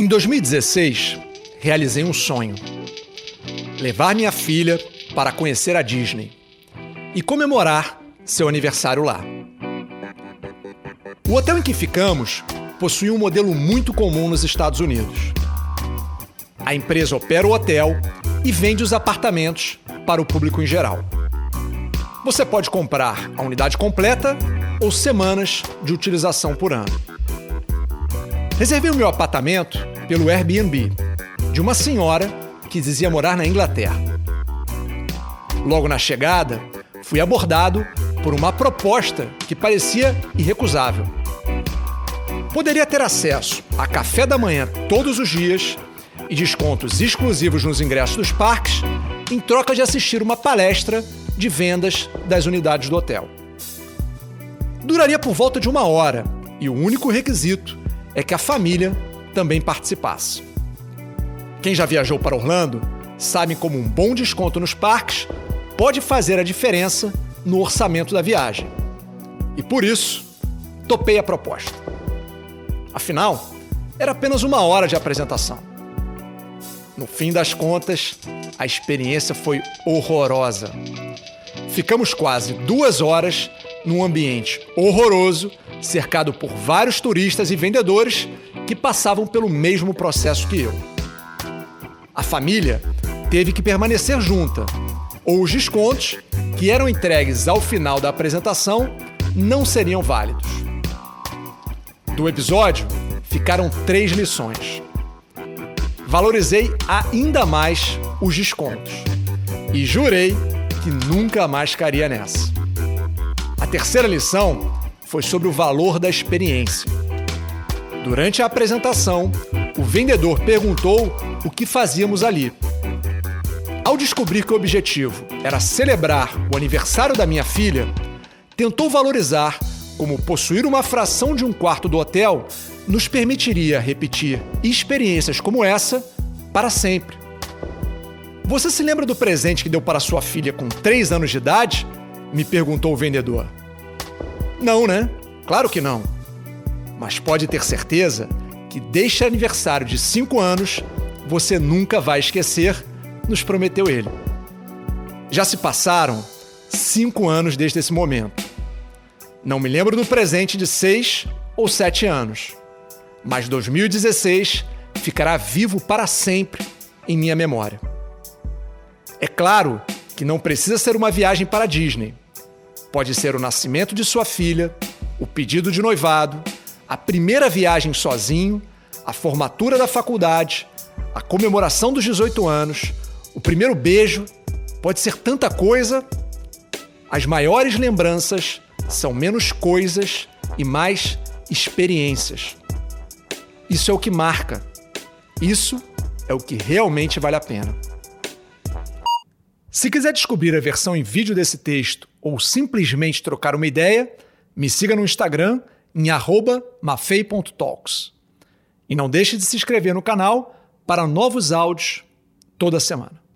Em 2016, realizei um sonho: levar minha filha para conhecer a Disney e comemorar seu aniversário lá. O hotel em que ficamos possui um modelo muito comum nos Estados Unidos. A empresa opera o hotel e vende os apartamentos para o público em geral. Você pode comprar a unidade completa ou semanas de utilização por ano. Reservei o meu apartamento pelo Airbnb de uma senhora que dizia morar na Inglaterra. Logo na chegada, fui abordado por uma proposta que parecia irrecusável. Poderia ter acesso a café da manhã todos os dias e descontos exclusivos nos ingressos dos parques em troca de assistir uma palestra de vendas das unidades do hotel. Duraria por volta de uma hora e o único requisito é que a família também participasse. Quem já viajou para Orlando sabe como um bom desconto nos parques pode fazer a diferença no orçamento da viagem. E por isso, topei a proposta. Afinal, era apenas uma hora de apresentação. No fim das contas, a experiência foi horrorosa. Ficamos quase duas horas num ambiente horroroso, cercado por vários turistas e vendedores que passavam pelo mesmo processo que eu. A família teve que permanecer junta, ou os descontos, que eram entregues ao final da apresentação, não seriam válidos. Do episódio ficaram três lições. Valorizei ainda mais os descontos e jurei que nunca mais caria nessa. A terceira lição foi sobre o valor da experiência. Durante a apresentação, o vendedor perguntou o que fazíamos ali. Ao descobrir que o objetivo era celebrar o aniversário da minha filha, tentou valorizar como possuir uma fração de um quarto do hotel nos permitiria repetir experiências como essa para sempre. Você se lembra do presente que deu para sua filha com 3 anos de idade? Me perguntou o vendedor. Não, né? Claro que não. Mas pode ter certeza que deste aniversário de 5 anos você nunca vai esquecer, nos prometeu ele. Já se passaram 5 anos desde esse momento. Não me lembro do presente de 6 ou 7 anos, mas 2016 ficará vivo para sempre em minha memória. É claro que não precisa ser uma viagem para a Disney. Pode ser o nascimento de sua filha, o pedido de noivado, a primeira viagem sozinho, a formatura da faculdade, a comemoração dos 18 anos, o primeiro beijo. Pode ser tanta coisa. As maiores lembranças são menos coisas e mais experiências. Isso é o que marca. Isso é o que realmente vale a pena. Se quiser descobrir a versão em vídeo desse texto ou simplesmente trocar uma ideia, me siga no Instagram em mafei.talks. E não deixe de se inscrever no canal para novos áudios toda semana.